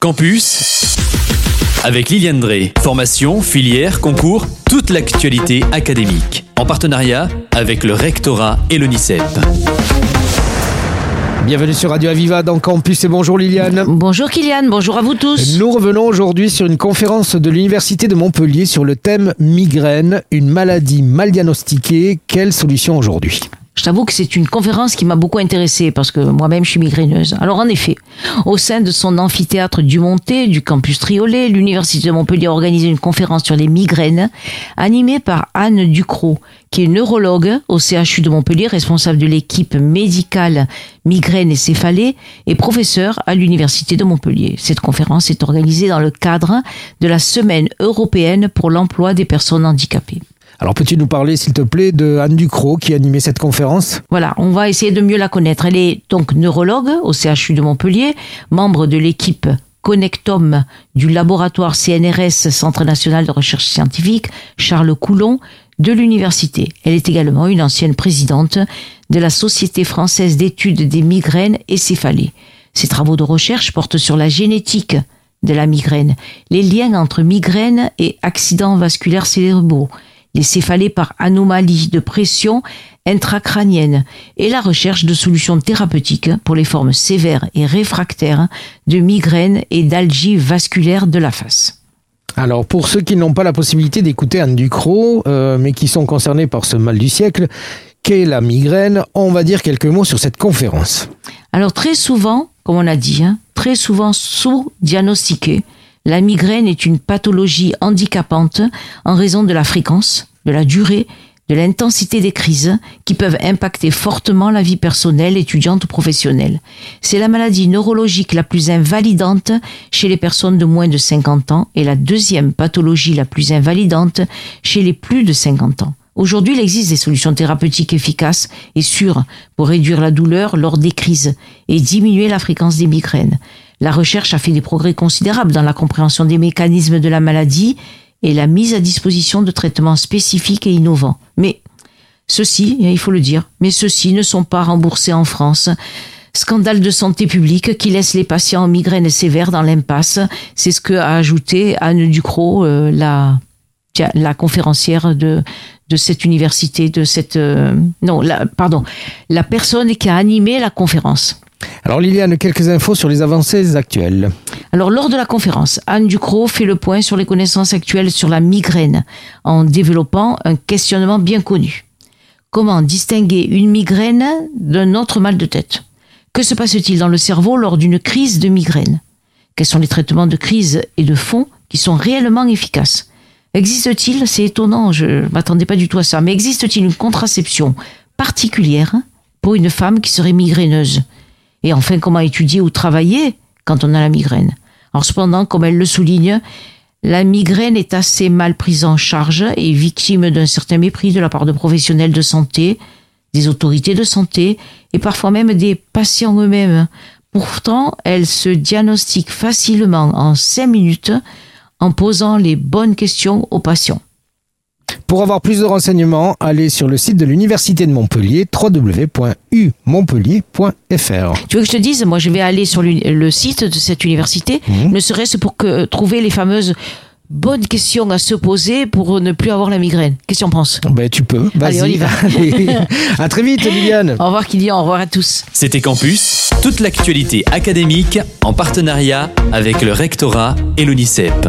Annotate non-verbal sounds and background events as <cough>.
Campus avec Liliane Drey. Formation, filière, concours, toute l'actualité académique. En partenariat avec le rectorat et l'ONICEP. Bienvenue sur Radio Aviva dans Campus et bonjour Liliane. Bonjour Kylian, bonjour à vous tous. Nous revenons aujourd'hui sur une conférence de l'Université de Montpellier sur le thème migraine, une maladie mal diagnostiquée. Quelle solution aujourd'hui? Je t'avoue que c'est une conférence qui m'a beaucoup intéressée parce que moi-même je suis migraineuse. Alors en effet, au sein de son amphithéâtre du Monté, du campus Triolet, l'Université de Montpellier a organisé une conférence sur les migraines animée par Anne Ducrot, qui est neurologue au CHU de Montpellier, responsable de l'équipe médicale migraine et céphalée et professeur à l'Université de Montpellier. Cette conférence est organisée dans le cadre de la Semaine européenne pour l'emploi des personnes handicapées. Alors peux-tu nous parler, s'il te plaît, de Anne Ducrot qui a animé cette conférence? Voilà, on va essayer de mieux la connaître. Elle est donc neurologue au CHU de Montpellier, membre de l'équipe Connectom du laboratoire CNRS, Centre national de recherche scientifique, Charles Coulon, de l'université. Elle est également une ancienne présidente de la Société française d'études des migraines et céphalées. Ses travaux de recherche portent sur la génétique de la migraine, les liens entre migraine et accidents vasculaires cérébraux, les céphalées par anomalie de pression intracrânienne et la recherche de solutions thérapeutiques pour les formes sévères et réfractaires de migraine et d'algie vasculaire de la face. Alors pour ceux qui n'ont pas la possibilité d'écouter Anne Ducrot, euh, mais qui sont concernés par ce mal du siècle, qu'est la migraine? On va dire quelques mots sur cette conférence. Alors très souvent, comme on a dit, hein, très souvent sous-diagnostiquée, la migraine est une pathologie handicapante en raison de la fréquence, de la durée, de l'intensité des crises qui peuvent impacter fortement la vie personnelle, étudiante ou professionnelle. C'est la maladie neurologique la plus invalidante chez les personnes de moins de 50 ans et la deuxième pathologie la plus invalidante chez les plus de 50 ans. Aujourd'hui, il existe des solutions thérapeutiques efficaces et sûres pour réduire la douleur lors des crises et diminuer la fréquence des migraines. La recherche a fait des progrès considérables dans la compréhension des mécanismes de la maladie et la mise à disposition de traitements spécifiques et innovants. Mais ceux-ci, il faut le dire, mais ceux-ci ne sont pas remboursés en France. Scandale de santé publique qui laisse les patients en migraine sévère dans l'impasse. C'est ce que a ajouté Anne Ducrot, euh, la, la conférencière de, de cette université, de cette euh, non, la, pardon, la personne qui a animé la conférence. Alors Liliane, quelques infos sur les avancées actuelles. Alors lors de la conférence, Anne Ducrot fait le point sur les connaissances actuelles sur la migraine en développant un questionnement bien connu. Comment distinguer une migraine d'un autre mal de tête? Que se passe-t-il dans le cerveau lors d'une crise de migraine? Quels sont les traitements de crise et de fond qui sont réellement efficaces? Existe-t-il, c'est étonnant, je ne m'attendais pas du tout à ça, mais existe-t-il une contraception particulière pour une femme qui serait migraineuse? Et enfin, comment étudier ou travailler quand on a la migraine? Alors cependant, comme elle le souligne, la migraine est assez mal prise en charge et victime d'un certain mépris de la part de professionnels de santé, des autorités de santé et parfois même des patients eux-mêmes. Pourtant, elle se diagnostique facilement en cinq minutes en posant les bonnes questions aux patients. Pour avoir plus de renseignements, allez sur le site de l'Université de Montpellier, www.umontpellier.fr. Tu veux que je te dise, moi je vais aller sur le site de cette université, mhm. ne serait-ce pour que, trouver les fameuses bonnes questions à se poser pour ne plus avoir la migraine. Qu'est-ce que tu en penses? Ben, Tu peux. Allez, on y va. <laughs> à très vite, Liliane. Au revoir, Kylian. Au revoir à tous. C'était Campus, toute l'actualité académique en partenariat avec le rectorat et l'UNICEP.